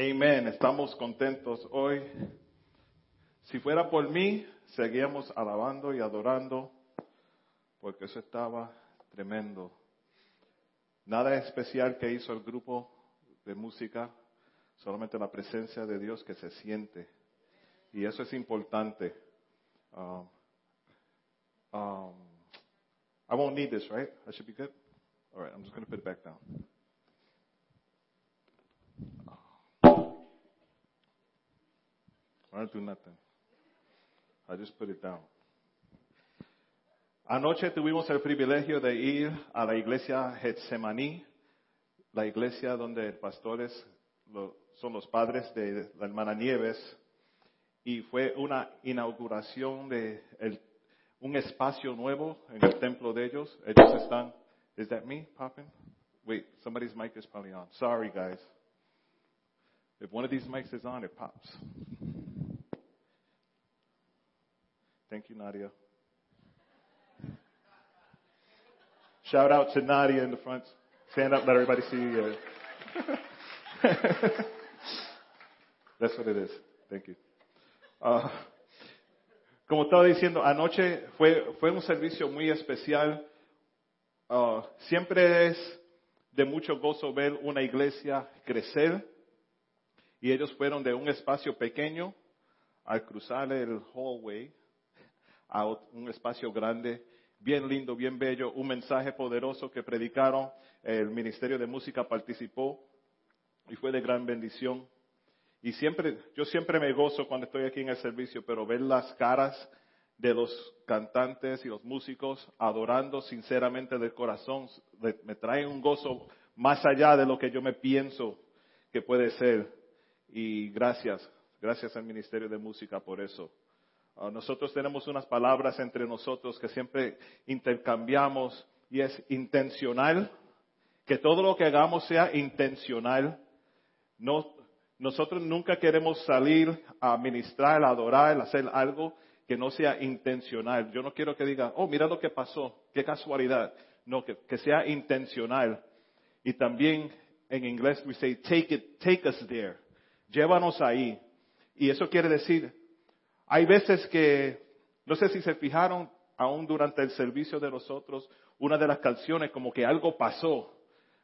Amén. Estamos contentos hoy. Si fuera por mí, seguíamos alabando y adorando, porque eso estaba tremendo. Nada especial que hizo el grupo de música, solamente la presencia de Dios que se siente. Y eso es importante. Um, um, I won't need this, right? I should be good? All right, I'm just going to put it back down. I don't do nothing. I just put it down. Anoche tuvimos el privilegio de ir a la iglesia Getsemaní, la iglesia donde pastores son los padres de la hermana Nieves, y fue una inauguración de un espacio nuevo en el templo de ellos. Ellos están, is that me popping? Wait, somebody's mic is probably on. Sorry guys. If one of these mics is on, it pops. Thank you, Nadia. Shout out to Nadia in the front. Stand up, let everybody see you. That's what it is. Thank you. Uh, como estaba diciendo, anoche fue, fue un servicio muy especial. Uh, siempre es de mucho gozo ver una iglesia crecer. Y ellos fueron de un espacio pequeño al cruzar el hallway a un espacio grande, bien lindo, bien bello, un mensaje poderoso que predicaron, el Ministerio de Música participó y fue de gran bendición. Y siempre, yo siempre me gozo cuando estoy aquí en el servicio, pero ver las caras de los cantantes y los músicos adorando sinceramente del corazón me trae un gozo más allá de lo que yo me pienso que puede ser. Y gracias, gracias al Ministerio de Música por eso. Ah, nosotros tenemos unas palabras entre nosotros que siempre intercambiamos y es intencional, que todo lo que hagamos sea intencional. No, nosotros nunca queremos salir a ministrar, a adorar, a hacer algo que no sea intencional. Yo no quiero que diga, oh, mira lo que pasó, qué casualidad. No, que, que sea intencional. Y también en inglés we say, take it, take us there. Llévanos ahí. Y eso quiere decir, hay veces que, no sé si se fijaron, aún durante el servicio de nosotros, una de las canciones como que algo pasó,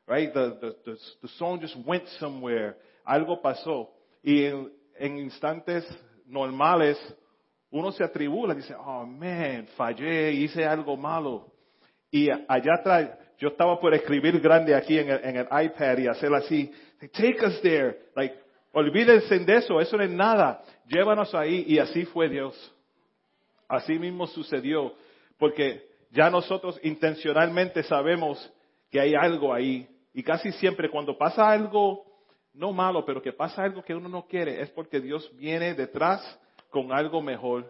right? The, the, the, song just went somewhere, algo pasó. Y en, en instantes normales, uno se atribula dice, oh man, fallé, hice algo malo. Y allá atrás, yo estaba por escribir grande aquí en el, en el iPad y hacer así, take us there, like, olvídense de eso, eso no es nada llévanos ahí y así fue Dios. Así mismo sucedió, porque ya nosotros intencionalmente sabemos que hay algo ahí. Y casi siempre cuando pasa algo, no malo, pero que pasa algo que uno no quiere, es porque Dios viene detrás con algo mejor,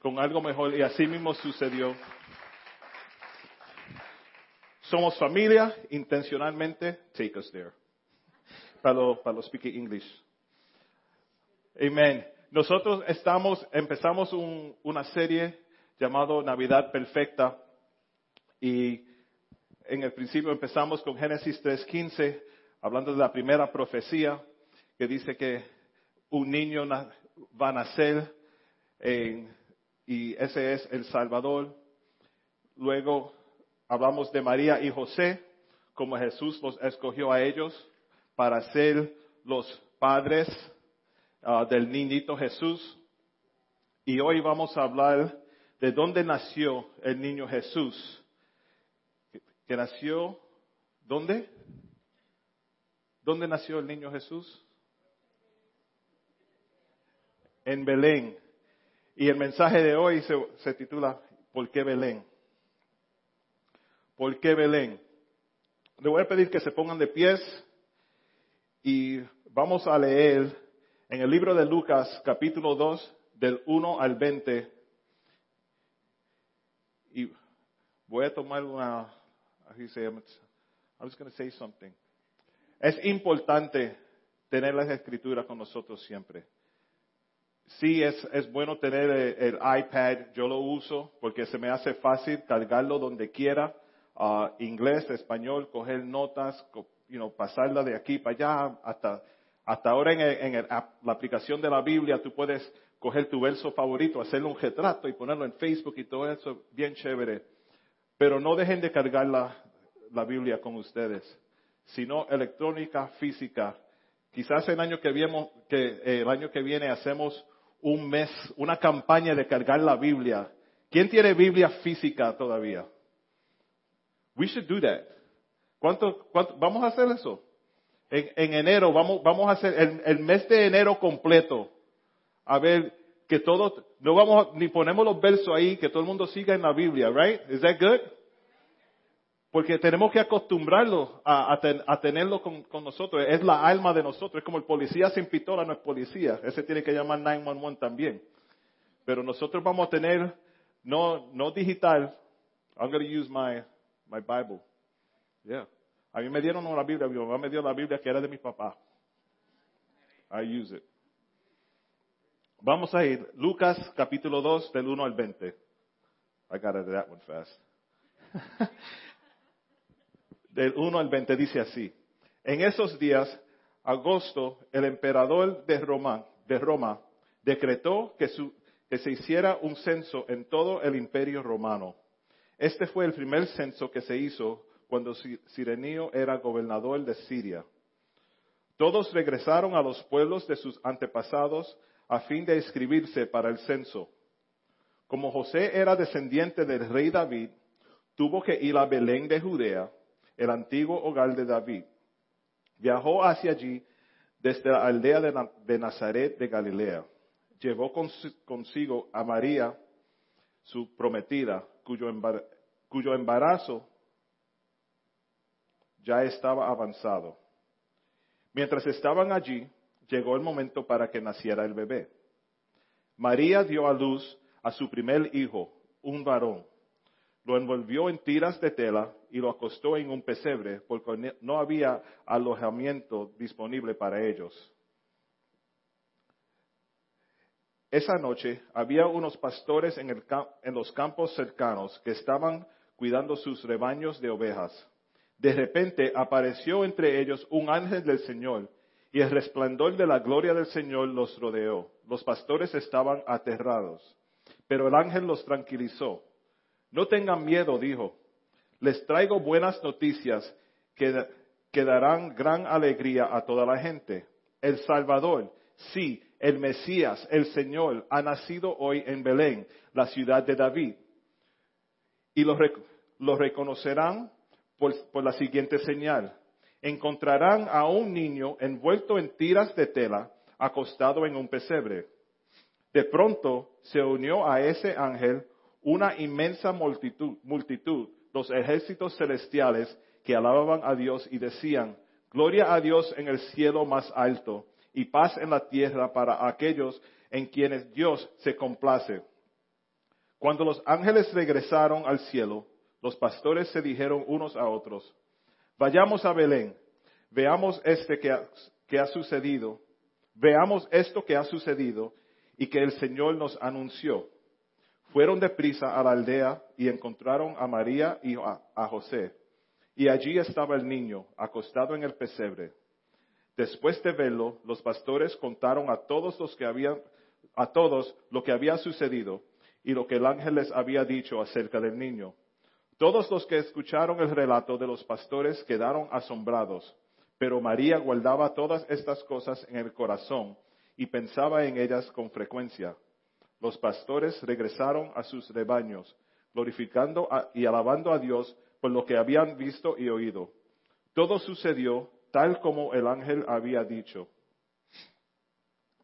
con algo mejor. Y así mismo sucedió. Somos familia, intencionalmente, take us there. Para los, para los speaking English. Amén. Nosotros estamos, empezamos una serie llamado Navidad Perfecta y en el principio empezamos con Génesis 3.15, hablando de la primera profecía que dice que un niño va a nacer y ese es el Salvador. Luego hablamos de María y José, como Jesús los escogió a ellos para ser los padres Ah, del niñito Jesús. Y hoy vamos a hablar de dónde nació el niño Jesús. Que nació, ¿dónde? ¿Dónde nació el niño Jesús? En Belén. Y el mensaje de hoy se, se titula ¿Por qué Belén? ¿Por qué Belén? Le voy a pedir que se pongan de pies y vamos a leer en el libro de Lucas, capítulo 2, del 1 al 20. Y voy a tomar una, I was going to say something. Es importante tener las escrituras con nosotros siempre. Sí, es, es bueno tener el, iPad, yo lo uso porque se me hace fácil cargarlo donde quiera, uh, inglés, español, coger notas, you know, pasarla de aquí para allá hasta Hasta ahora en, el- en el la aplicación de la Biblia tú puedes coger tu verso favorito, hacerle un retrato y ponerlo en Facebook y todo eso, bien chévere. Pero no dejen de cargar la, la Biblia con ustedes, sino electrónica, física. Quizás el año que viene, que, eh, el año que viene hacemos un mes, una campaña de cargar la Biblia. ¿Quién tiene Biblia física todavía? We should do that. ¿Cuánto, vamos a hacer eso? En, en enero, vamos, vamos a hacer el, mes de enero completo. A ver, que todo, no vamos, ni ponemos los versos ahí, que todo el mundo siga en la Biblia, right? Is that good? Porque tenemos que acostumbrarlo a, a ten- a tenerlo con, con nosotros. Es la alma de nosotros. Es como el policía sin pistola no es policía. Ese tiene que llamar 911 también. Pero nosotros vamos a tener, no, no digital. I'm going to use my, my Bible. Yeah. A mí me dieron una Biblia, mi mamá me dio la Biblia que era de mi papá. I use it. Vamos a ir, Lucas capítulo 2 del 1 al 20. I got to do that one fast. del 1 al 20 dice así. En esos días, Agosto, el emperador de Roma, de Roma decretó que, su- que se hiciera un censo en todo el imperio romano. Este fue el primer censo que se hizo cuando Si- Sirenio era gobernador de Siria. Todos regresaron a los pueblos de sus antepasados a fin de inscribirse para el censo. Como José era descendiente del rey David, tuvo que ir a Belén de Judea, el antiguo hogar de David. Viajó hacia allí desde la aldea de, Na- de Nazaret de Galilea. Llevó cons- consigo a María, su prometida, cuyo embarazo ya estaba avanzado. Mientras estaban allí, llegó el momento para que naciera el bebé. María dio a luz a su primer hijo, un varón. Lo envolvió en tiras de tela y lo acostó en un pesebre porque no había alojamiento disponible para ellos. Esa noche había unos pastores en, el en los campos cercanos que estaban cuidando sus rebaños de ovejas. De repente apareció entre ellos un ángel del Señor y el resplandor de la gloria del Señor los rodeó. Los pastores estaban aterrados, pero el ángel los tranquilizó. No tengan miedo, dijo. Les traigo buenas noticias que, darán gran alegría a toda la gente. El Salvador, sí, el Mesías, el Señor, ha nacido hoy en Belén, la ciudad de David. Y lo, lo reconocerán por, la siguiente señal. Encontrarán a un niño envuelto en tiras de tela, acostado en un pesebre. De pronto se unió a ese ángel una inmensa multitud, multitud, los ejércitos celestiales que alababan a Dios y decían, Gloria a Dios en el cielo más alto y paz en la tierra para aquellos en quienes Dios se complace. Cuando los ángeles regresaron al cielo, los pastores se dijeron unos a otros, vayamos a Belén, veamos este que ha, sucedido, veamos esto que ha sucedido y que el Señor nos anunció. Fueron deprisa a la aldea y encontraron a María y a, a José. Y allí estaba el niño, acostado en el pesebre. Después de verlo, los pastores contaron a todos los que habían, a todos lo que había sucedido y lo que el ángel les había dicho acerca del niño. Todos los que escucharon el relato de los pastores quedaron asombrados, pero María guardaba todas estas cosas en el corazón y pensaba en ellas con frecuencia. Los pastores regresaron a sus rebaños, glorificando y alabando a Dios por lo que habían visto y oído. Todo sucedió tal como el ángel había dicho.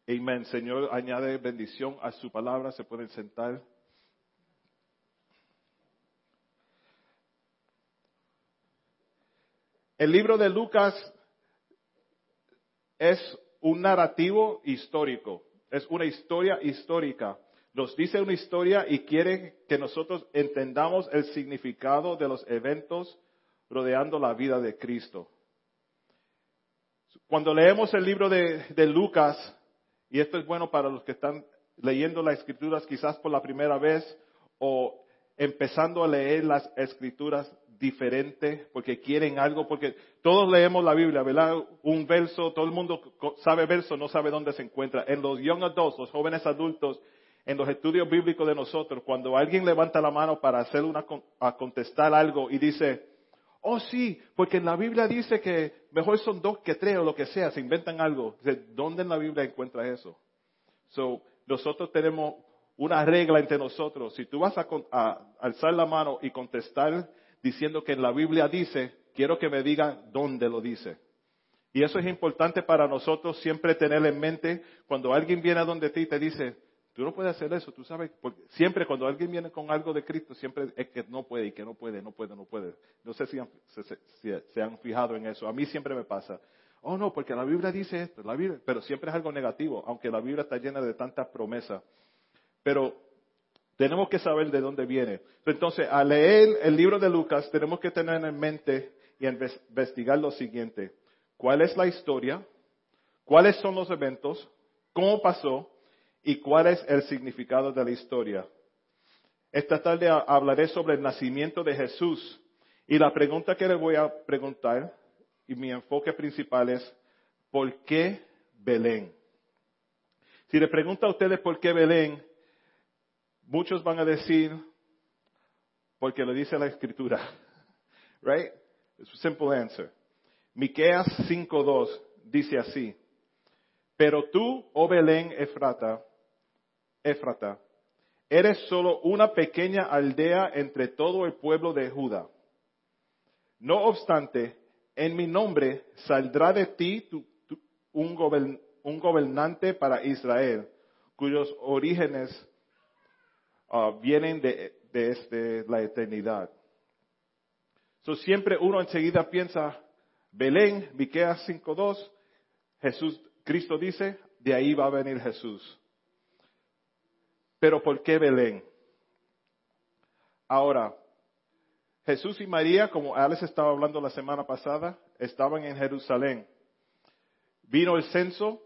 Amén. Señor, añade bendición a su palabra. Se pueden sentar. El libro de Lucas es un narrativo histórico, es una historia histórica. Nos dice una historia y quiere que nosotros entendamos el significado de los eventos rodeando la vida de Cristo. Cuando leemos el libro de, de Lucas, y esto es bueno para los que están leyendo las escrituras quizás por la primera vez o empezando a leer las escrituras diferente, porque quieren algo, porque todos leemos la Biblia, ¿verdad? Un verso, todo el mundo sabe verso, no sabe dónde se encuentra. En los young adults, los jóvenes adultos, en los estudios bíblicos de nosotros, cuando alguien levanta la mano para hacer una, a contestar algo y dice, oh sí, porque en la Biblia dice que mejor son dos que tres o lo que sea, se inventan algo. ¿Dónde en la Biblia encuentra eso? So, nosotros tenemos una regla entre nosotros. Si tú vas a, alzar la mano y contestar diciendo que la Biblia dice, quiero que me digan dónde lo dice. Y eso es importante para nosotros siempre tener en mente cuando alguien viene a donde ti y te dice, tú no puedes hacer eso, tú sabes, porque siempre cuando alguien viene con algo de Cristo, siempre es que no puede y que no puede, no puede, no puede. No sé si, se han fijado en eso. A mí siempre me pasa. Oh, no, porque la Biblia dice esto, la Biblia, pero siempre es algo negativo, aunque la Biblia está llena de tantas promesas. Pero tenemos que saber de dónde viene. Entonces, al leer el libro de Lucas, tenemos que tener en mente y investigar lo siguiente. ¿Cuál es la historia? ¿Cuáles son los eventos? ¿Cómo pasó? ¿Y cuál es el significado de la historia? Esta tarde hablaré sobre el nacimiento de Jesús. Y la pregunta que le voy a preguntar y mi enfoque principal es, ¿por qué Belén? Si le pregunto a ustedes por qué Belén, muchos van a decir, porque lo dice la escritura. Right? It's a simple answer. Miqueas 5.2 dice así, pero tú, oh Belén Efrata, Efrata, eres solo una pequeña aldea entre todo el pueblo de Judá. No obstante, en mi nombre saldrá de ti un, gobernante para Israel, cuyos orígenes ah, vienen de, este, la eternidad. So, siempre uno enseguida piensa, Belén, Miqueas 5.2, Jesús, Cristo dice, de ahí va a venir Jesús. Pero ¿por qué Belén? Ahora, Jesús y María, como Alex estaba hablando la semana pasada, estaban en Jerusalén. Vino el censo,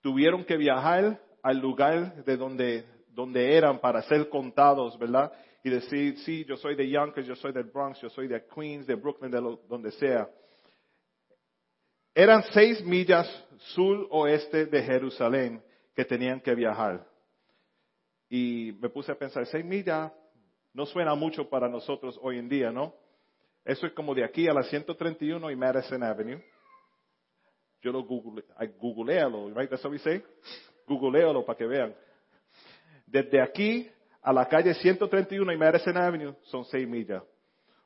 tuvieron que viajar al lugar de donde, donde eran para ser contados, ¿verdad? Y decir, sí, yo soy de Yonkers, yo soy del Bronx, yo soy de Queens, de Brooklyn, de donde sea. Eran seis millas sur-oeste de Jerusalén que tenían que viajar. Y me puse a pensar, seis millas no suena mucho para nosotros hoy en día, ¿no? Eso es como de aquí a la 131 y Madison Avenue. Yo lo google, googlealo, right? That's what we say. Para que vean. Desde aquí a la calle 131 y Madison Avenue son seis millas.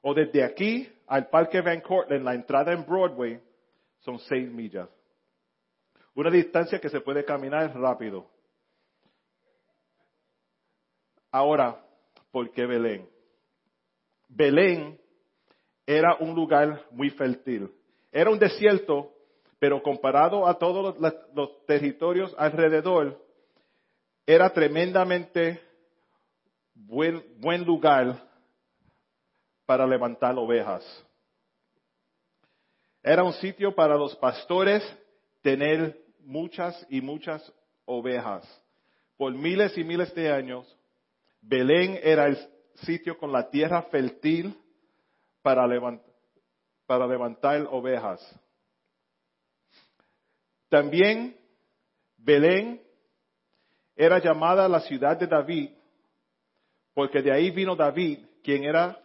O desde aquí al Parque Van Cortlandt, la entrada en Broadway, son seis millas. Una distancia que se puede caminar rápido. Ahora, ¿por qué Belén? Belén era un lugar muy fértil. Era un desierto, pero comparado a todos los, territorios alrededor, era tremendamente buen, buen lugar para levantar ovejas. Era un sitio para los pastores tener muchas y muchas ovejas. Por miles y miles de años, Belén era el sitio con la tierra fértil para, levantar ovejas. También Belén era llamada la ciudad de David, porque de ahí vino David, quien era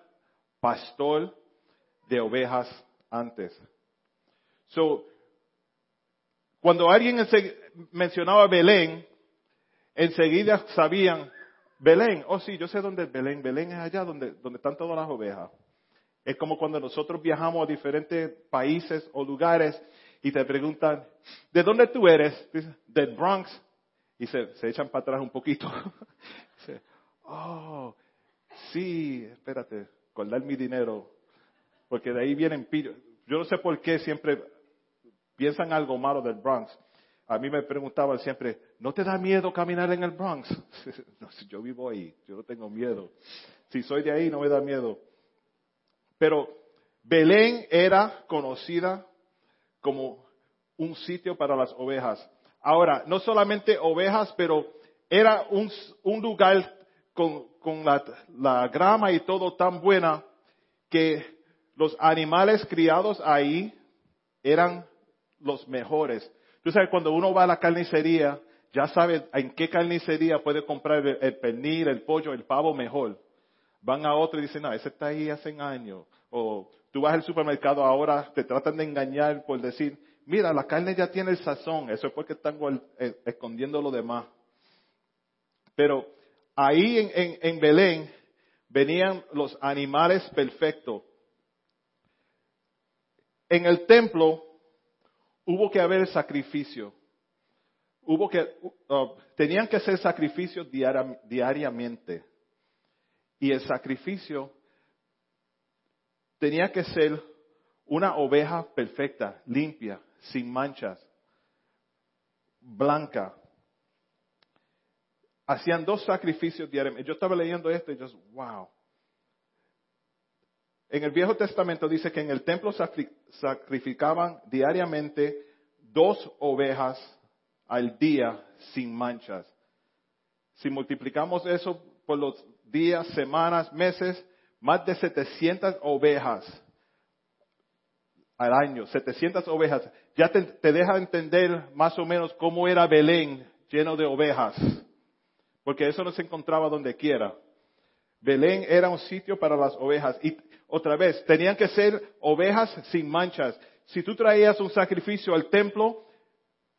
pastor de ovejas antes. So, cuando alguien mencionaba Belén, enseguida sabían Belén, oh sí, yo sé dónde es Belén. Belén es allá donde, donde están todas las ovejas. Es como cuando nosotros viajamos a diferentes países o lugares y te preguntan, ¿de dónde tú eres? Dices, Bronx. Y se, se echan para atrás un poquito. Dice, oh, sí, espérate, guardar mi dinero. Porque de ahí vienen pillos. Yo no sé por qué siempre piensan algo malo del Bronx. A mí me preguntaban siempre, ¿no te da miedo caminar en el Bronx? no, si yo vivo ahí, yo no tengo miedo. Si soy de ahí, no me da miedo. Pero Belén era conocida como un sitio para las ovejas. Ahora, no solamente ovejas, pero era un, lugar con, la, grama y todo tan buena que los animales criados ahí eran los mejores. Tú sabes, cuando uno va a la carnicería, ya sabe en qué carnicería puede comprar el, pernil, el pollo, el pavo mejor. Van a otro y dicen, no, ese está ahí hace años. O tú vas al supermercado ahora, te tratan de engañar por decir, mira, la carne ya tiene el sazón, eso es porque están eh, escondiendo lo demás. Pero ahí en, Belén venían los animales perfectos. En el templo hubo que haber sacrificio. Hubo que, uh, tenían que hacer sacrificios diariamente. Y el sacrificio tenía que ser una oveja perfecta, limpia, sin manchas, blanca. Hacían dos sacrificios diariamente. Yo estaba leyendo esto y yo, wow. En el Viejo Testamento dice que en el templo sacrificaban diariamente dos ovejas al día sin manchas. Si multiplicamos eso por los días, semanas, meses, más de 700 ovejas al año, 700 ovejas. Ya te, te, deja entender más o menos cómo era Belén lleno de ovejas, porque eso no se encontraba donde quiera. Belén era un sitio para las ovejas. Y otra vez, tenían que ser ovejas sin manchas. Si tú traías un sacrificio al templo,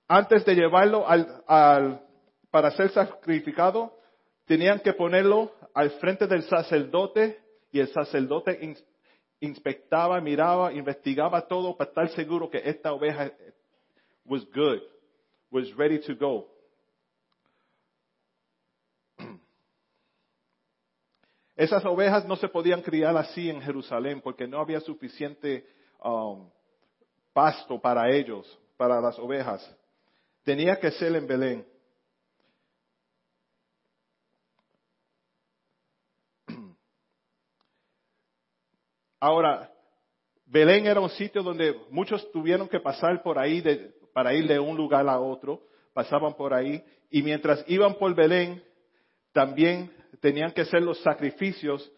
antes de llevarlo al, para ser sacrificado, tenían que ponerlo al frente del sacerdote y el sacerdote inspectaba, miraba, investigaba todo para estar seguro que esta oveja was good, was ready to go. Esas ovejas no se podían criar así en Jerusalén porque no había suficiente um, pasto para ellos, para las ovejas. Tenía que ser en Belén. Ahora, Belén era un sitio donde muchos tuvieron que pasar por ahí para ir de un lugar a otro, pasaban por ahí, y mientras iban por Belén, también tenían que ser los sacrificios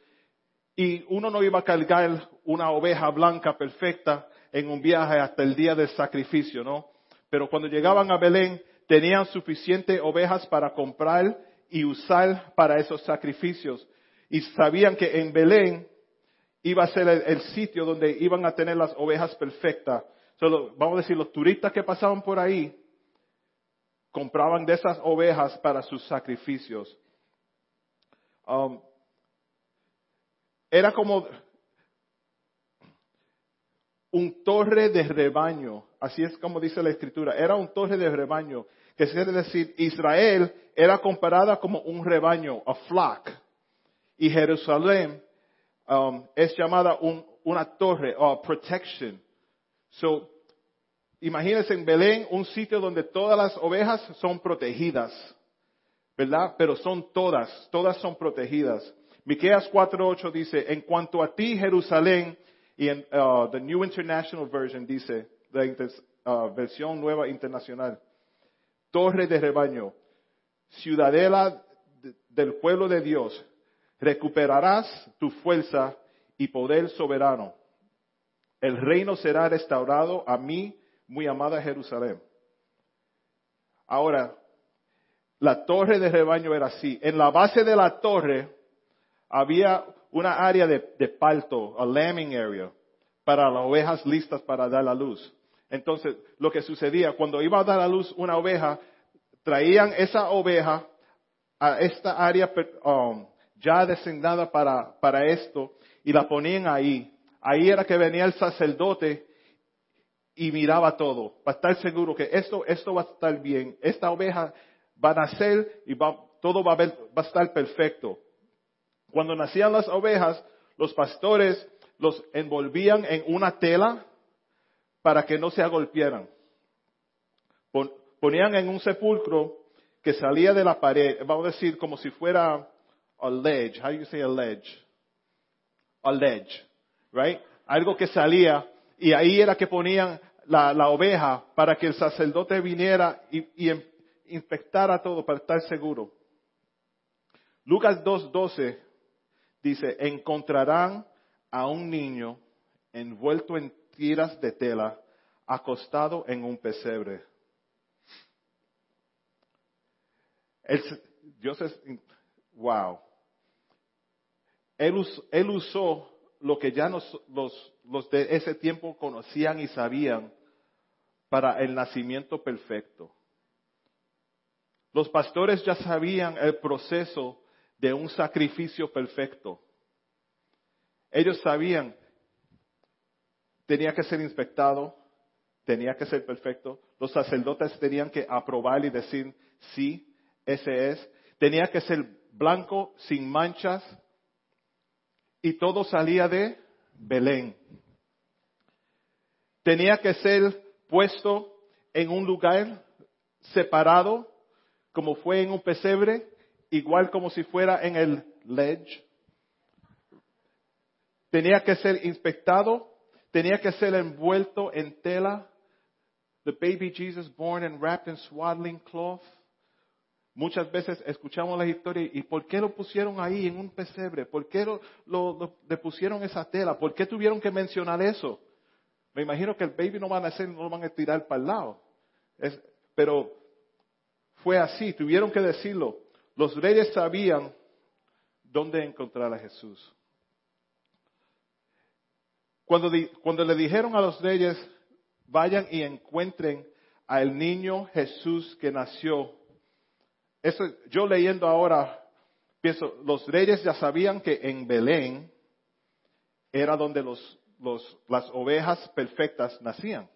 y uno no iba a cargar una oveja blanca perfecta en un viaje hasta el día del sacrificio, ¿no? Pero cuando llegaban a Belén tenían suficientes ovejas para comprar y usar para esos sacrificios. Y sabían que en Belén iba a ser el, sitio donde iban a tener las ovejas perfectas. Solo, vamos a decir, los turistas que pasaban por ahí compraban de esas ovejas para sus sacrificios. Um, era como un torre de rebaño, así es como dice la escritura, era un torre de rebaño, que quiere decir, Israel era comparada como un rebaño, a flock, y Jerusalén um, es llamada una torre, o protection. So, imagínense en Belén un sitio donde todas las ovejas son protegidas. ¿verdad? Pero son todas, todas son protegidas. Miqueas 4:8 dice, en cuanto a ti Jerusalén, y en uh, the New International Version dice, la uh, versión nueva internacional, torre de rebaño, ciudadela del pueblo de Dios, recuperarás tu fuerza y poder soberano. El reino será restaurado a mí, muy amada Jerusalén. Ahora, la torre de rebaño era así. En la base de la torre había una área de, palto, a lambing area, para las ovejas listas para dar la luz. Entonces, lo que sucedía, cuando iba a dar a luz una oveja, traían esa oveja a esta área um, ya designada para, para esto y la ponían ahí. Ahí era que venía el sacerdote y miraba todo, para estar seguro que esto, esto va a estar bien. Esta oveja va a nacer y todo va a, va a estar perfecto. Cuando nacían las ovejas, los pastores los envolvían en una tela para que no se agolpearan. Ponían en un sepulcro que salía de la pared, vamos a decir como si fuera a ledge. How do you say a ledge? A ledge, right? Algo que salía y ahí era que ponían la, oveja para que el sacerdote viniera y, y, inspectar a todo para estar seguro. Lucas 2.12 dice, encontrarán a un niño envuelto en tiras de tela, acostado en un pesebre. Dios es, wow. Él, usó lo que ya los, los de ese tiempo conocían y sabían para el nacimiento perfecto. Los pastores ya sabían el proceso de un sacrificio perfecto. Ellos sabían, tenía que ser inspectado, tenía que ser perfecto. Los sacerdotes tenían que aprobar y decir, sí, ese es. Tenía que ser blanco, sin manchas. Y todo salía de Belén. Tenía que ser puesto en un lugar separado, como fue en un pesebre, igual como si fuera en el ledge. Tenía que ser inspectado, tenía que ser envuelto en tela. The baby Jesus born and wrapped in swaddling cloth. Muchas veces escuchamos la historia y ¿por qué lo pusieron ahí en un pesebre? ¿Por qué lo, le pusieron esa tela? ¿Por qué tuvieron que mencionar eso? Me imagino que el baby no van a hacer, no lo van a tirar para el lado. pero fue así, tuvieron que decirlo. Los reyes sabían dónde encontrar a Jesús. Cuando, cuando le dijeron a los reyes, vayan y encuentren al niño Jesús que nació. Eso, yo leyendo ahora, pienso, los reyes ya sabían que en Belén era donde los las ovejas perfectas nacían,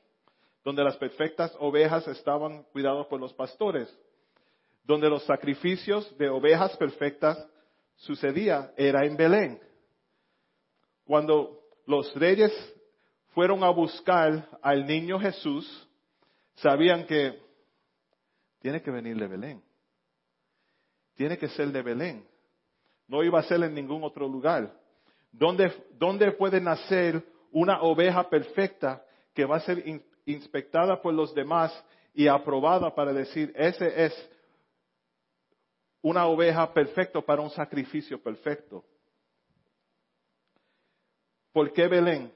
donde las perfectas ovejas estaban cuidadas por los pastores, donde los sacrificios de ovejas perfectas sucedía era en Belén. Cuando los reyes fueron a buscar al niño Jesús, sabían que tiene que venir de Belén. Tiene que ser de Belén. No iba a ser en ningún otro lugar. ¿Dónde, puede nacer una oveja perfecta que va a ser inspectada por los demás y aprobada para decir, ese es una oveja perfecta para un sacrificio perfecto. ¿Por qué Belén?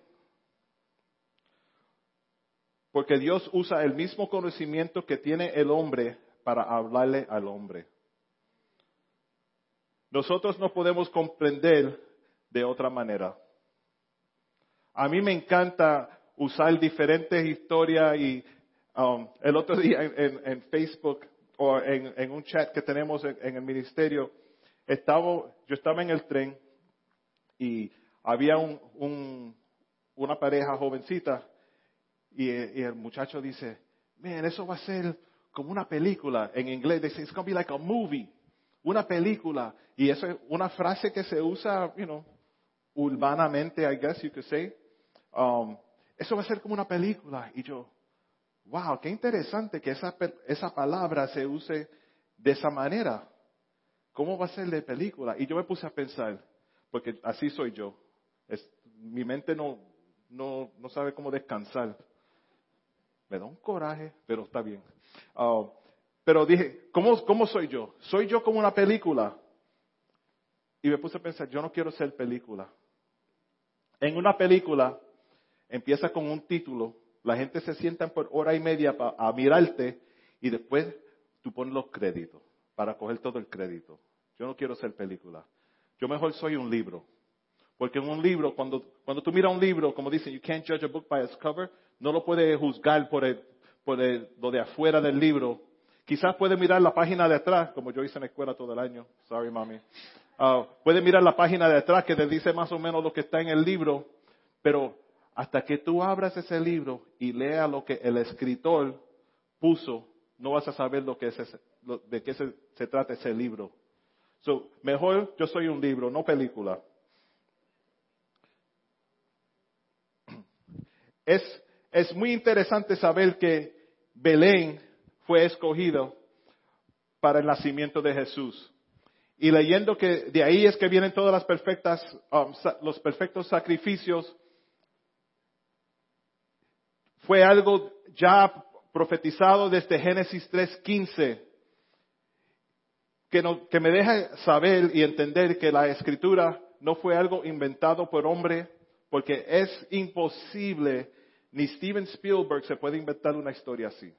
Porque Dios usa el mismo conocimiento que tiene el hombre para hablarle al hombre. Nosotros no podemos comprender de otra manera. A mí me encanta usar diferentes historias y um, el otro día en, Facebook o en, un chat que tenemos en, el ministerio, estaba, yo estaba en el tren y había un, una pareja jovencita y, el muchacho dice, man, eso va a ser como una película. En inglés dice, it's going to be like a movie. Una película. Y eso es una frase que se usa, you know, urbanamente, I guess you could say. Um, eso va a ser como una película. Y yo, wow, qué interesante que esa, esa palabra se use de esa manera. ¿Cómo va a ser de película? Y yo me puse a pensar, porque así soy yo. mi mente no, no, no sabe cómo descansar. Me da un coraje, pero está bien. Um, pero dije, ¿cómo, ¿cómo soy yo? ¿Soy yo como una película? Y me puse a pensar, yo no quiero ser película. En una película, empieza con un título, la gente se sienta por hora y media a mirarte y después tú pones los créditos para coger todo el crédito. Yo no quiero ser película. Yo mejor soy un libro. Porque en un libro, cuando, cuando tú miras un libro, como dicen, you can't judge a book by its cover, no lo puedes juzgar por, el, por el, lo de afuera del libro. Quizás puede mirar la página de atrás, como yo hice en la escuela todo el año. Sorry, mami. Uh, puede mirar la página de atrás que te dice más o menos lo que está en el libro, pero hasta que tú abras ese libro y leas lo que el escritor puso, no vas a saber de qué se, trata ese libro. So, mejor yo soy un libro, no película. Es, es muy interesante saber que Belén fue escogido para el nacimiento de Jesús. Y leyendo que de ahí es que vienen todas las perfectas, um, los perfectos sacrificios fue algo ya profetizado desde Génesis 3.15, que, que me deja saber y entender que la escritura no fue algo inventado por hombre porque es imposible, ni Steven Spielberg se puede inventar una historia así.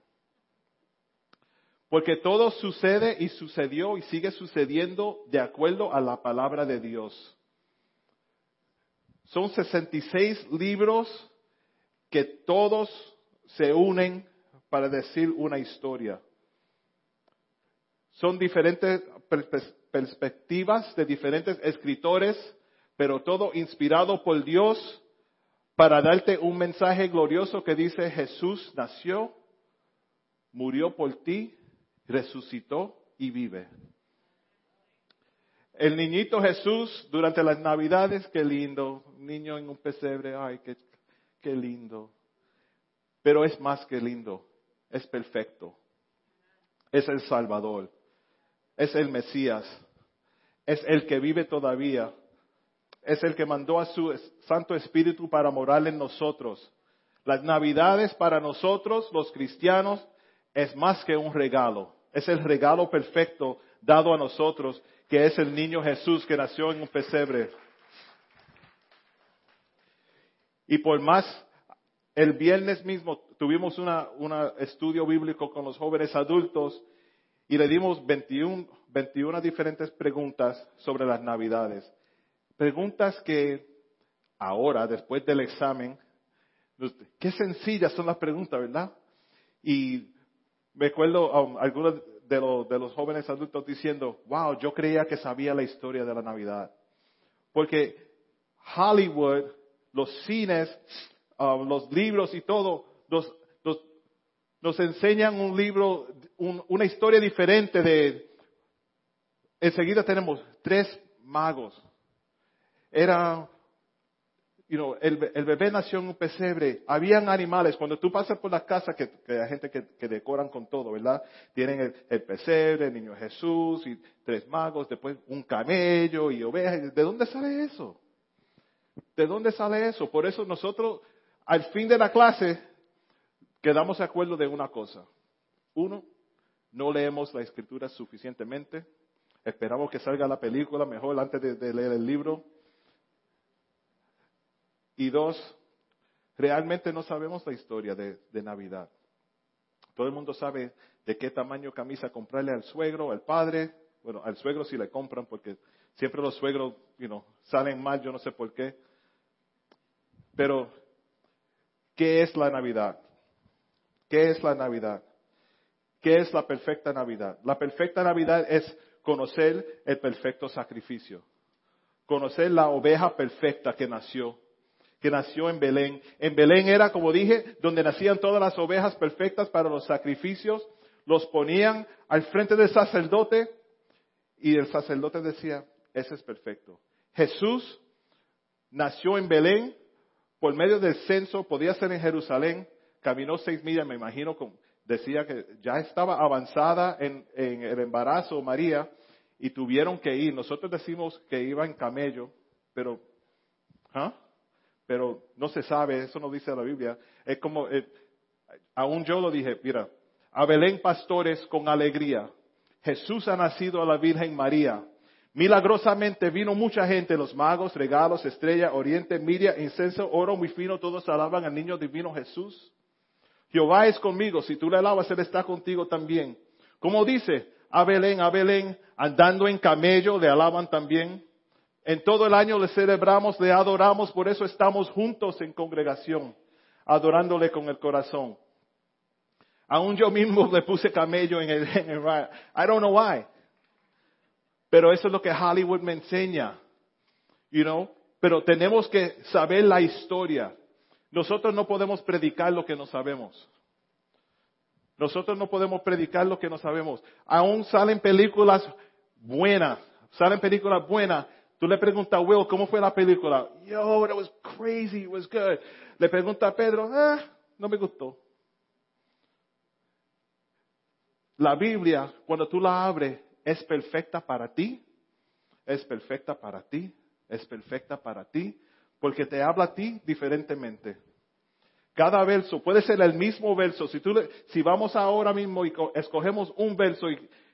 Porque todo sucede y sucedió y sigue sucediendo de acuerdo a la palabra de Dios. Son 66 libros que todos se unen para decir una historia. Son diferentes perspectivas de diferentes escritores, pero todo inspirado por Dios para darte un mensaje glorioso que dice Jesús nació, murió por ti resucitó y vive. El niñito Jesús durante las navidades, qué lindo, niño en un pesebre, ay, qué, qué lindo. Pero es más que lindo, es perfecto. Es el Salvador, es el Mesías, es el que vive todavía, es el que mandó a su Santo Espíritu para morar en nosotros. Las navidades para nosotros, los cristianos, es más que un regalo es el regalo perfecto dado a nosotros, que es el niño Jesús que nació en un pesebre. Y por más, el viernes mismo tuvimos un estudio bíblico con los jóvenes adultos y le dimos 21, 21 diferentes preguntas sobre las navidades. Preguntas que ahora, después del examen, qué sencillas son las preguntas, ¿verdad? Y me acuerdo um, algunos de, de los jóvenes adultos diciendo, wow, yo creía que sabía la historia de la Navidad. Porque Hollywood, los cines, um, los libros y todo, nos, enseñan un libro, una historia diferente de, enseguida tenemos tres magos. Era el, bebé nació en un pesebre, habían animales, cuando tú pasas por las casas, que, hay gente que, decoran con todo, ¿verdad? Tienen el, pesebre, el niño Jesús y tres magos, después un camello y ovejas. ¿De dónde sale eso? ¿De dónde sale eso? Por eso nosotros, al fin de la clase, quedamos de acuerdo de una cosa. Uno, no leemos la escritura suficientemente. Esperamos que salga la película mejor antes de leer el libro. Y dos, realmente no sabemos la historia de, Navidad. Todo el mundo sabe de qué tamaño camisa comprarle al suegro, al padre. Bueno, al suegro sí le compran porque siempre los suegros, you salen mal, yo no sé por qué. Pero, ¿qué es la Navidad? ¿Qué es la Navidad? ¿Qué es la perfecta Navidad? La perfecta Navidad es conocer el perfecto sacrificio. Conocer la oveja perfecta que nació que nació en Belén. En Belén era, como dije, donde nacían todas las ovejas perfectas para los sacrificios. Los ponían al frente del sacerdote y el sacerdote decía, ese es perfecto. Jesús nació en Belén por medio del censo, podía ser en Jerusalén, caminó seis millas, me imagino, decía que ya estaba avanzada en, el embarazo María y tuvieron que ir. Nosotros decimos que iba en camello, pero ¿ah? Pero no se sabe, eso no dice la Biblia. Es como, eh, aún yo lo dije, mira, a Belén pastores con alegría. Jesús ha nacido a la Virgen María. Milagrosamente vino mucha gente, los magos, regalos, estrella, oriente, miria, incenso, oro muy fino, todos alaban al niño divino Jesús. Jehová es conmigo, si tú le alabas, Él está contigo también. Como dice, a Belén, a Belén, andando en camello, le alaban también. En todo el año le celebramos, le adoramos, por eso estamos juntos en congregación, adorándole con el corazón. Aún yo mismo le puse camello en el, en el I don't know why. Pero eso es lo que Hollywood me enseña. You know? Pero tenemos que saber la historia. Nosotros no podemos predicar lo que no sabemos. Nosotros no podemos predicar lo que no sabemos. Aún salen películas buenas, salen películas buenas Tú le preguntas a Will, ¿cómo fue la película? Yo, it was crazy, it was good. Le pregunta a Pedro, ah, no me gustó. La Biblia, cuando tú la abres, es perfecta para ti, es perfecta para ti, es perfecta para ti, porque te habla a ti diferentemente. Cada verso puede ser el mismo verso. Si, tú, si vamos ahora mismo y escogemos un verso,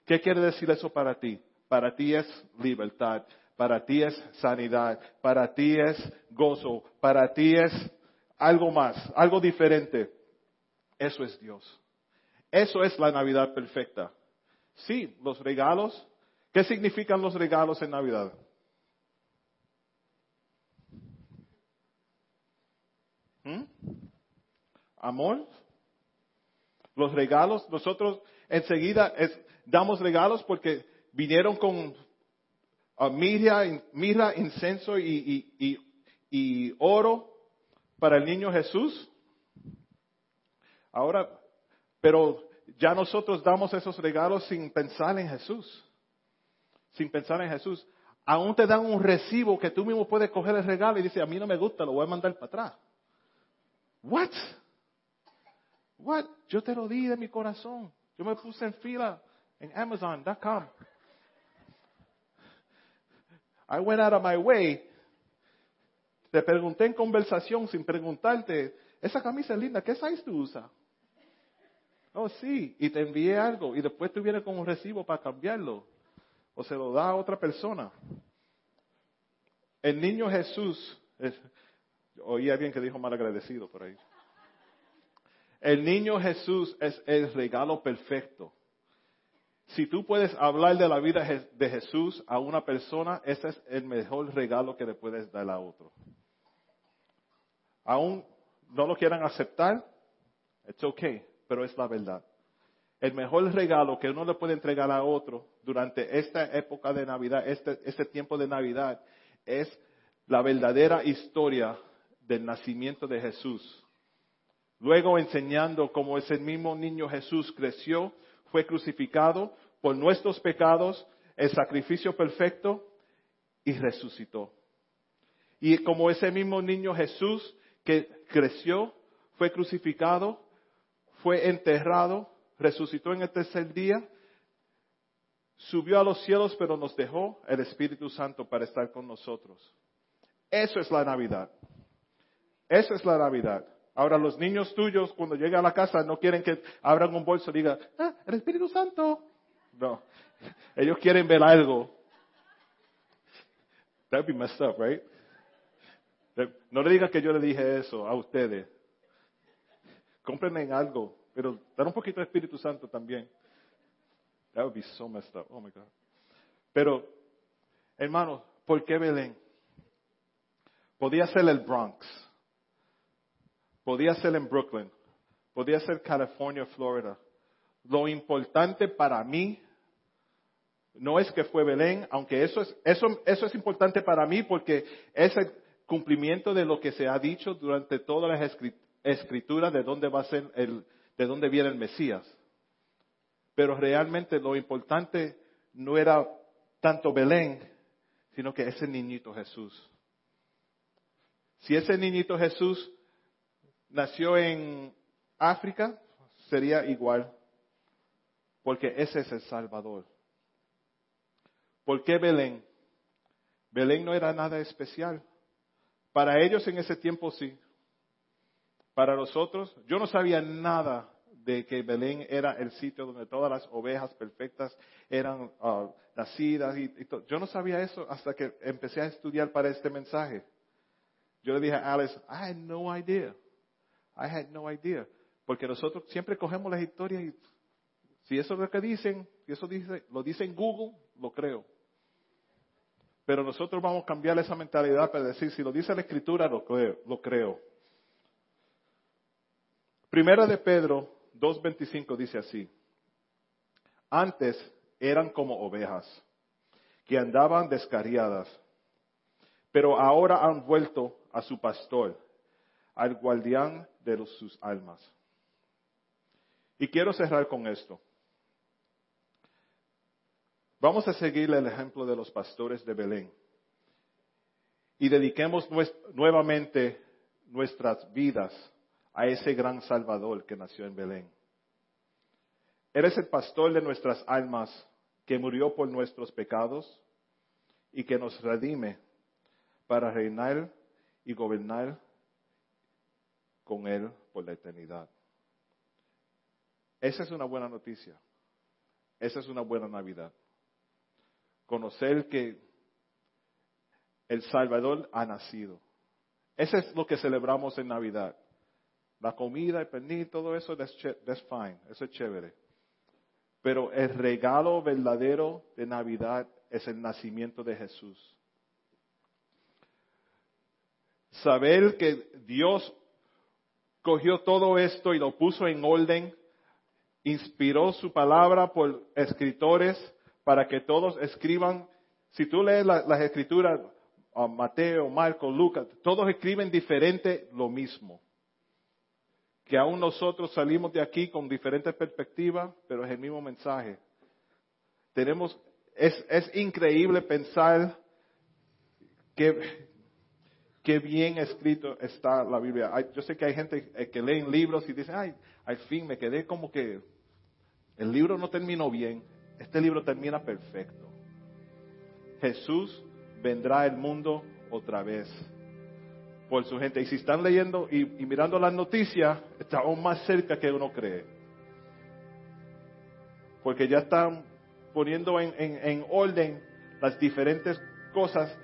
¿qué quiere decir eso para ti? Para ti es libertad para ti es sanidad, para ti es gozo, para ti es algo más, algo diferente. Eso es Dios. Eso es la Navidad perfecta. Sí, los regalos. ¿Qué significan los regalos en Navidad? ¿Mm? Amor. Los regalos, nosotros enseguida damos regalos porque vinieron con uh, mirra, incenso y oro para el niño Jesús. Ahora, pero ya nosotros damos esos regalos sin pensar en Jesús. Sin pensar en Jesús. Aún te dan un recibo que tú mismo puedes coger el regalo y dices, a mí no me gusta, lo voy a mandar para atrás. What? What? Yo te lo di de mi corazón. Yo me puse en fila en Amazon.com. I went out of my way. Te pregunté en conversación sin preguntarte, esa camisa es linda, ¿qué size tú usas? Oh, sí, y te envié algo y después tú vienes con un recibo para cambiarlo o se lo da a otra persona. El niño Jesús, oía bien que dijo mal agradecido por ahí. El niño Jesús es el regalo perfecto. Si tú puedes hablar de la vida de Jesús a una persona, ese es el mejor regalo que le puedes dar a otro. Aún no lo quieran aceptar, it's okay, pero es la verdad. El mejor regalo que uno le puede entregar a otro durante esta época de Navidad, este, este tiempo de Navidad, es la verdadera historia del nacimiento de Jesús. Luego enseñando cómo ese mismo niño Jesús creció, fue crucificado por nuestros pecados, el sacrificio perfecto y resucitó. Y como ese mismo niño Jesús que creció, fue crucificado, fue enterrado, resucitó en el tercer día, subió a los cielos, pero nos dejó el Espíritu Santo para estar con nosotros. Eso es la Navidad. Eso es la Navidad. Ahora los niños tuyos cuando llegan a la casa no quieren que abran un bolso y digan, ah, el Espíritu Santo. No, ellos quieren ver algo. That would be messed up, right? No le digan que yo le dije eso a ustedes. Cómprenme algo, pero dar un poquito de Espíritu Santo también. That would be so messed up. Oh my God. Pero, hermanos, ¿por qué Belén? Podía ser el Bronx Podía ser en Brooklyn, podía ser California, Florida. Lo importante para mí no es que fue Belén, aunque eso es, eso, eso es importante para mí porque es el cumplimiento de lo que se ha dicho durante todas las escrituras de dónde va a ser el, de dónde viene el Mesías. Pero realmente lo importante no era tanto Belén, sino que ese niñito Jesús. Si ese niñito Jesús nació en África, sería igual, porque ese es el Salvador. ¿Por qué Belén? Belén no era nada especial. Para ellos en ese tiempo sí. Para nosotros, yo no sabía nada de que Belén era el sitio donde todas las ovejas perfectas eran uh, nacidas. Y, Yo no sabía eso hasta que empecé a estudiar para este mensaje. Yo le dije a Alice, I had no idea. I had no idea. Porque nosotros siempre cogemos las historias y si eso es lo que dicen, si eso dice, lo dice en Google, lo creo. Pero nosotros vamos a cambiar esa mentalidad para decir, si lo dice la escritura, lo creo. Lo creo. Primera de Pedro 2.25 dice así. Antes eran como ovejas que andaban descarriadas, pero ahora han vuelto a su pastor al guardián de sus almas. Y quiero cerrar con esto. Vamos a seguir el ejemplo de los pastores de Belén y dediquemos nuevamente nuestras vidas a ese gran Salvador que nació en Belén. Eres el pastor de nuestras almas que murió por nuestros pecados y que nos redime para reinar y gobernar con Él por la eternidad. Esa es una buena noticia. Esa es una buena Navidad. Conocer que el Salvador ha nacido. Eso es lo que celebramos en Navidad. La comida, el pernil, todo eso, that's, that's fine, eso es chévere. Pero el regalo verdadero de Navidad es el nacimiento de Jesús. Saber que Dios cogió todo esto y lo puso en orden, inspiró su palabra por escritores para que todos escriban. Si tú lees las escrituras, Mateo, Marco, Lucas, todos escriben diferente lo mismo. Que aún nosotros salimos de aquí con diferentes perspectivas, pero es el mismo mensaje. Tenemos, es, es increíble pensar que, qué bien escrito está la Biblia. yo sé que hay gente que lee libros y dice, ay, al fin me quedé como que el libro no terminó bien. Este libro termina perfecto. Jesús vendrá al mundo otra vez por su gente. Y si están leyendo y, mirando las noticias, está aún más cerca que uno cree. Porque ya están poniendo en, orden las diferentes cosas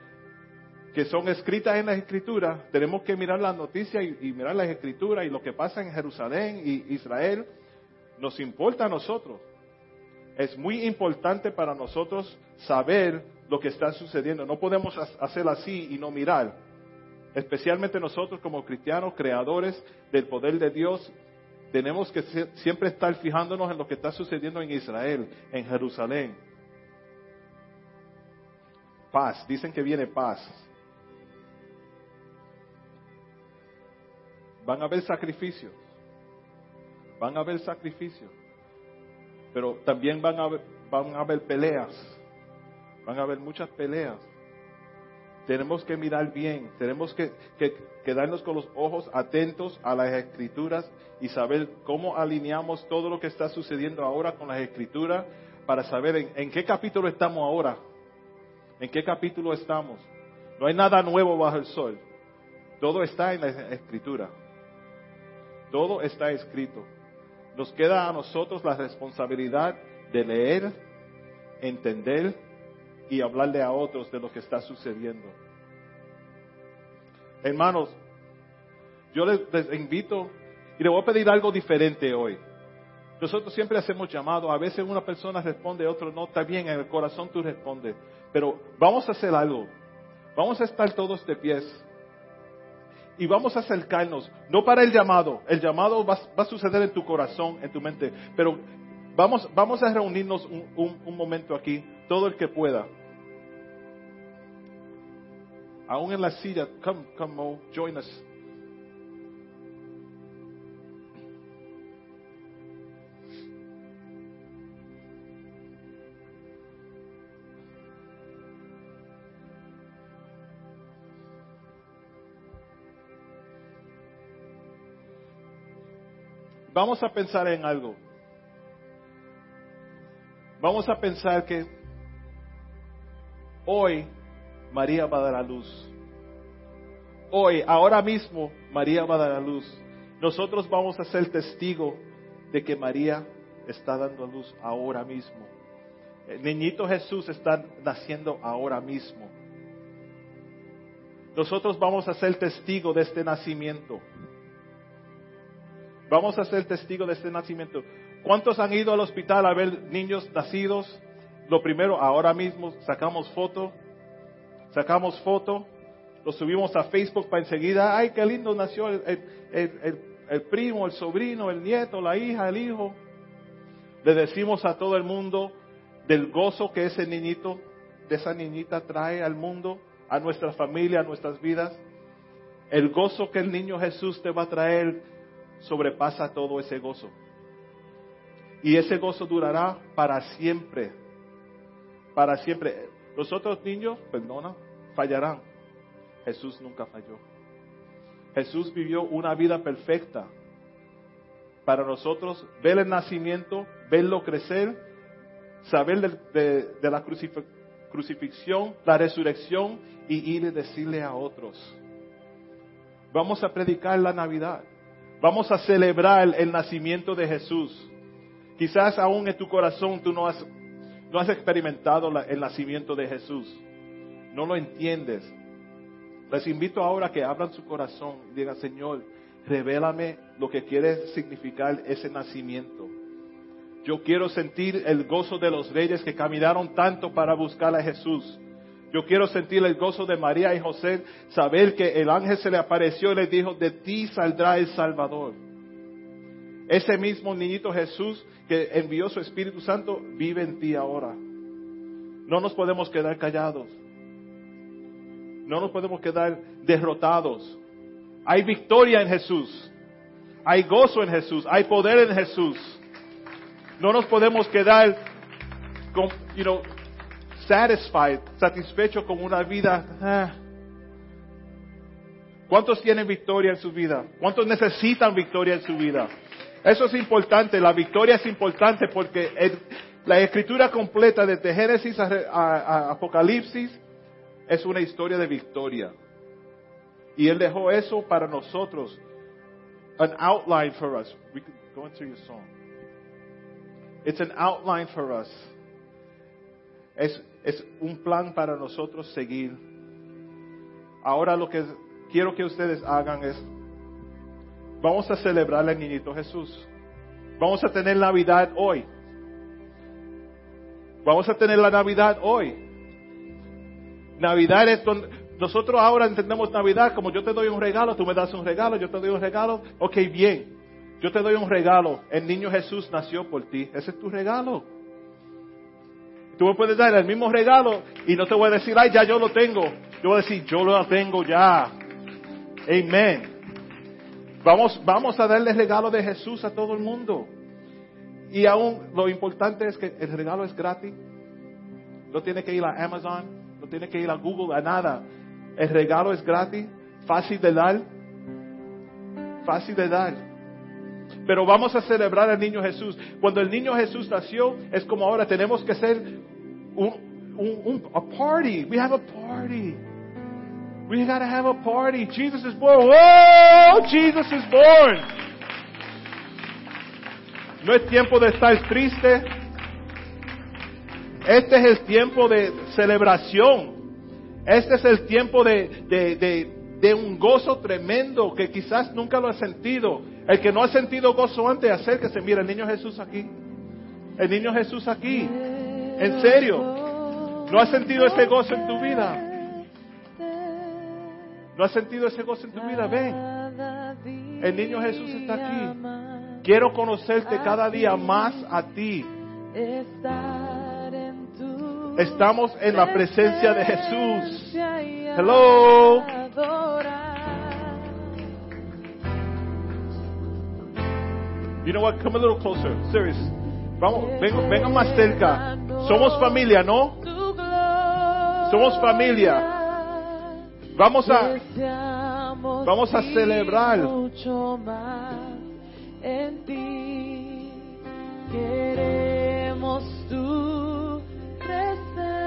que son escritas en las escrituras. Tenemos que mirar las noticias y, y mirar las escrituras y lo que pasa en Jerusalén y Israel. Nos importa a nosotros. Es muy importante para nosotros saber lo que está sucediendo. No podemos hacer así y no mirar. Especialmente nosotros como cristianos, creadores del poder de Dios, tenemos que siempre estar fijándonos en lo que está sucediendo en Israel, en Jerusalén. Paz, dicen que viene paz. Van a haber sacrificios. Van a haber sacrificios. Pero también van a van a haber peleas Van a haber muchas peleas. Tenemos que mirar bien, tenemos que, quedarnos con los ojos atentos a las escrituras y saber cómo alineamos todo lo que está sucediendo ahora con las escrituras para saber en, en qué capítulo estamos ahora, en qué capítulo estamos. No hay nada nuevo bajo el sol. Todo está en la escritura. Todo está escrito. Nos queda a nosotros la responsabilidad de leer, entender y hablarle a otros de lo que está sucediendo. Hermanos, yo les, invito y les voy a pedir algo diferente hoy. Nosotros siempre hacemos llamado, a veces una persona responde, otro no, está bien, en el corazón tú respondes, pero vamos a hacer algo. Vamos a estar todos de pies y vamos a acercarnos, no para el llamado, el llamado va, a suceder en tu corazón, en tu mente, pero vamos, vamos a reunirnos un, un momento aquí, todo el que pueda aún en la silla, come, come join us. Vamos a pensar en algo. Vamos a pensar que hoy María va a dar a luz. Hoy, ahora mismo, María va a dar a luz. Nosotros vamos a ser testigo de que María está dando a luz ahora mismo. El niñito Jesús está naciendo ahora mismo. Nosotros vamos a ser testigo de este nacimiento. Vamos a ser testigo de este nacimiento. ¿Cuántos han ido al hospital a ver niños nacidos? Lo primero, ahora mismo sacamos foto sacamos foto, lo subimos a Facebook para enseguida, ay, qué lindo nació el, primo, el sobrino, el nieto, la hija, el hijo. Le decimos a todo el mundo del gozo que ese niñito, de esa niñita trae al mundo, a nuestra familia, a nuestras vidas. El gozo que el niño Jesús te va a traer sobrepasa todo ese gozo. Y ese gozo durará para siempre. Para siempre. Los otros niños, perdona, fallarán. Jesús nunca falló. Jesús vivió una vida perfecta. Para nosotros, ver el nacimiento, verlo crecer, saber de, la crucifixión, la resurrección y ir y decirle a otros. Vamos a predicar la Navidad. Vamos a celebrar el nacimiento de Jesús. Quizás aún en tu corazón tú no has no has experimentado el nacimiento de Jesús, no lo entiendes, Les invito ahora a que abran su corazón y digan, Señor, revélame lo que quiere significar ese nacimiento. Yo quiero sentir el gozo de los reyes que caminaron tanto para buscar a Jesús. Yo quiero sentir el gozo de María y José, saber que el ángel se le apareció y le dijo, de ti saldrá el Salvador. Ese mismo niñito Jesús que envió su Espíritu Santo vive en ti ahora. No nos podemos quedar callados. No nos podemos quedar derrotados. Hay victoria en Jesús. Hay gozo en Jesús. Hay poder en Jesús. No nos podemos quedar, con, you know, satisfied, satisfecho con una vida. Ah. ¿Cuántos tienen victoria en su vida? ¿Cuántos necesitan victoria en su vida? Eso es importante, la victoria es importante porque la escritura completa desde Génesis a, Apocalipsis es una historia de victoria. Y Él dejó eso para nosotros, an outline for us. We can go into your song. It's an outline for us. Es, es un plan para nosotros seguir. Ahora lo que quiero que ustedes hagan es, vamos a celebrar al niñito Jesús. Vamos a tener Navidad hoy. Vamos a tener la Navidad hoy. Navidad es donde nosotros ahora entendemos Navidad como yo te doy un regalo, tú me das un regalo, yo te doy un regalo. Ok, bien. Yo te doy un regalo. El niño Jesús nació por ti. Ese es tu regalo. Tú me puedes dar el mismo regalo y no te voy a decir, ay, ya yo lo tengo. Yo voy a decir, yo lo tengo ya. Amén. Vamos, vamos a darle el regalo de Jesús a todo el mundo. Y aún lo importante es que el regalo es gratis. No tiene que ir a Amazon, no tiene que ir a Google, a nada. El regalo es gratis, fácil de dar. Fácil de dar. Pero vamos a celebrar al niño Jesús. Cuando el niño Jesús nació, es como ahora tenemos que ser un, un, a party. We have a party. We gotta have a party. Jesus is born. Oh, Jesus is born. No es tiempo de estar triste. Este es el tiempo de celebración. Este es el tiempo de, de, de, de un gozo tremendo que quizás nunca lo ha sentido. El que no ha sentido gozo antes, acérquese. Mira, el niño Jesús aquí. El niño Jesús aquí. En serio, ¿no has sentido ese gozo en tu vida? ¿No has sentido ese gozo en tu vida? Ven. El niño Jesús está aquí. Quiero conocerte cada día más a ti. Estamos en la presencia de Jesús. Hello. You know what? Come a little closer. Serious. Vamos, vengan, más cerca. Somos familia, ¿no? Somos familia. Vamos a, vamos a celebrar. En ti queremos tu presencia,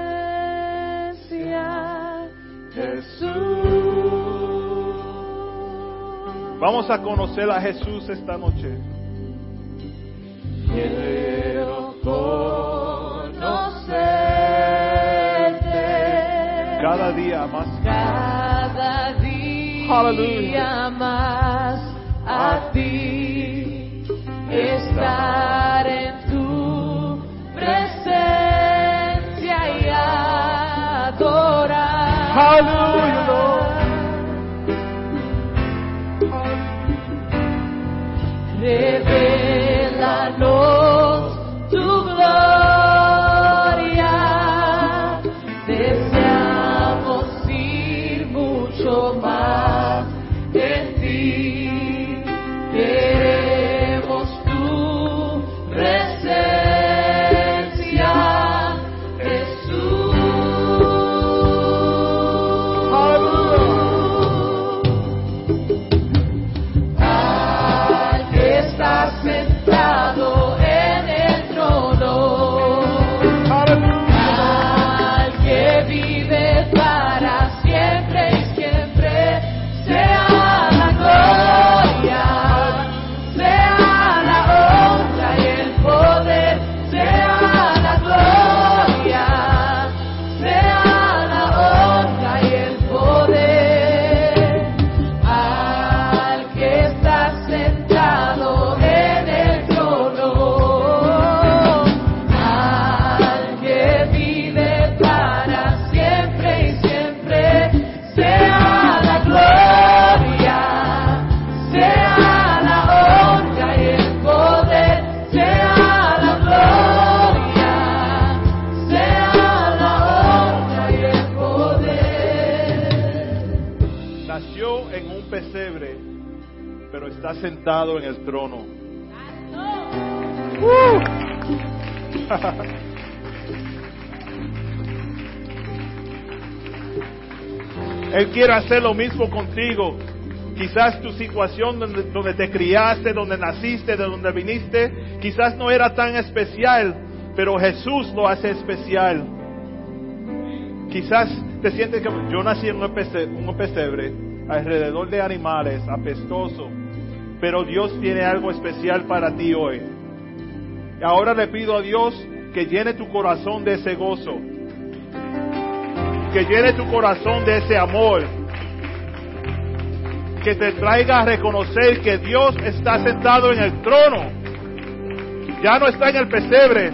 Jesús. Vamos a conocer a Jesús esta noche. Quiero cada día más. Cada día más a ti. Estar en tu presencia y adorar. Aleluya, Lord. Revelanos mucho más en el trono. Él quiere hacer lo mismo contigo. Quizás tu situación donde, donde, te criaste, donde naciste, de donde viniste, quizás no era tan especial, pero Jesús lo hace especial. Quizás te sientes que yo nací en un pesebre alrededor de animales, apestoso, pero Dios tiene algo especial para ti hoy. Ahora le pido a Dios que llene tu corazón de ese gozo, que llene tu corazón de ese amor, que te traiga a reconocer que Dios está sentado en el trono, ya no está en el pesebre.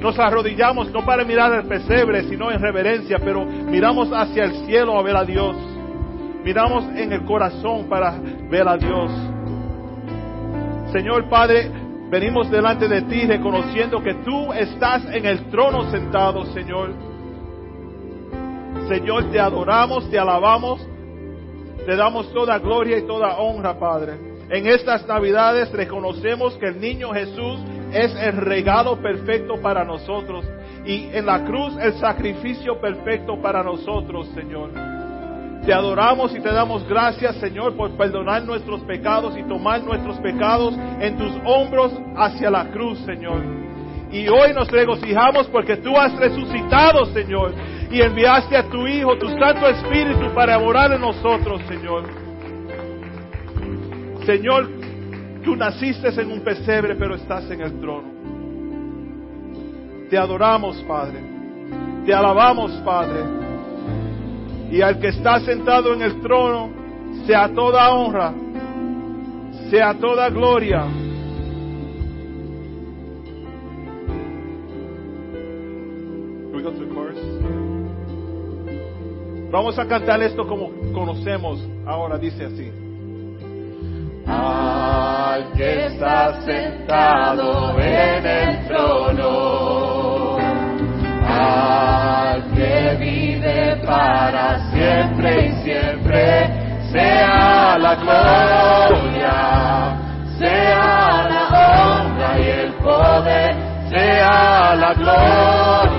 Nos arrodillamos no para mirar el pesebre, sino en reverencia, pero miramos hacia el cielo a ver a Dios. Miramos en el corazón para ver a Dios. Señor Padre, venimos delante de ti reconociendo que tú estás en el trono sentado, Señor. Señor, te adoramos, te alabamos, te damos toda gloria y toda honra, Padre. En estas Navidades reconocemos que el niño Jesús es el regalo perfecto para nosotros y en la cruz el sacrificio perfecto para nosotros, Señor. Te adoramos y te damos gracias, Señor, por perdonar nuestros pecados y tomar nuestros pecados en tus hombros hacia la cruz, Señor. Y hoy nos regocijamos porque tú has resucitado, Señor, y enviaste a tu Hijo, tu Santo Espíritu, para morar en nosotros, Señor. Señor, tú naciste en un pesebre, pero estás en el trono. Te adoramos, Padre. Te alabamos, Padre. Y al que está sentado en el trono, sea toda honra, sea toda gloria. Vamos a cantar esto como conocemos ahora, dice así. Al que está sentado en el trono, al para siempre y siempre, sea la gloria, sea la honra y el poder, sea la gloria,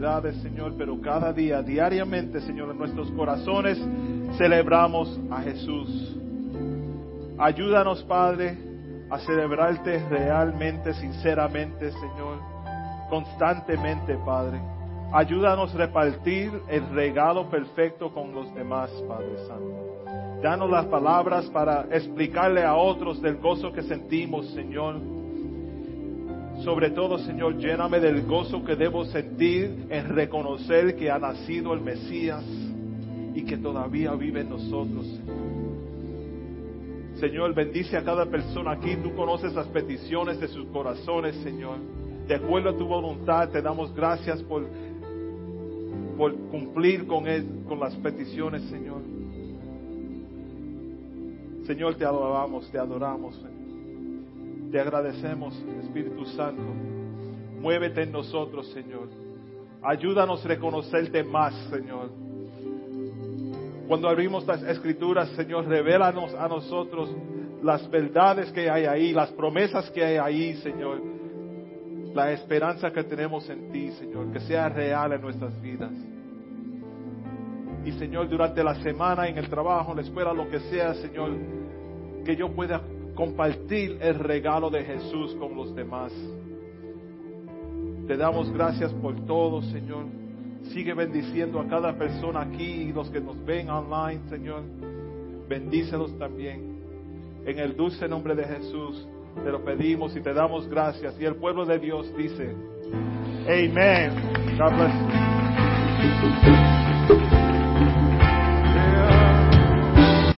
Señor, pero cada día, diariamente, Señor, en nuestros corazones celebramos a Jesús. Ayúdanos, Padre, a celebrarte realmente, sinceramente, Señor, constantemente, Padre. Ayúdanos a repartir el regalo perfecto con los demás, Padre Santo. Danos las palabras para explicarle a otros del gozo que sentimos, Señor. Sobre todo, Señor, lléname del gozo que debo sentir en reconocer que ha nacido el Mesías y que todavía vive en nosotros, Señor. Bendice a cada persona aquí. Tú conoces las peticiones de sus corazones, Señor. De acuerdo a tu voluntad, te damos gracias por, cumplir con, con las peticiones, Señor. Señor, te alabamos, te adoramos. Te agradecemos, Espíritu Santo. Muévete en nosotros, Señor. Ayúdanos a reconocerte más, Señor. Cuando abrimos las escrituras, Señor, revélanos a nosotros las verdades que hay ahí, las promesas que hay ahí, Señor. La esperanza que tenemos en ti, Señor, que sea real en nuestras vidas. Y Señor, durante la semana, en el trabajo, en la escuela, lo que sea, Señor, que yo pueda compartir el regalo de Jesús con los demás. Te damos gracias por todo, Señor. Sigue bendiciendo a cada persona aquí y los que nos ven online, Señor. Bendícelos también. En el dulce nombre de Jesús te lo pedimos y te damos gracias. Y el pueblo de Dios dice, Amen.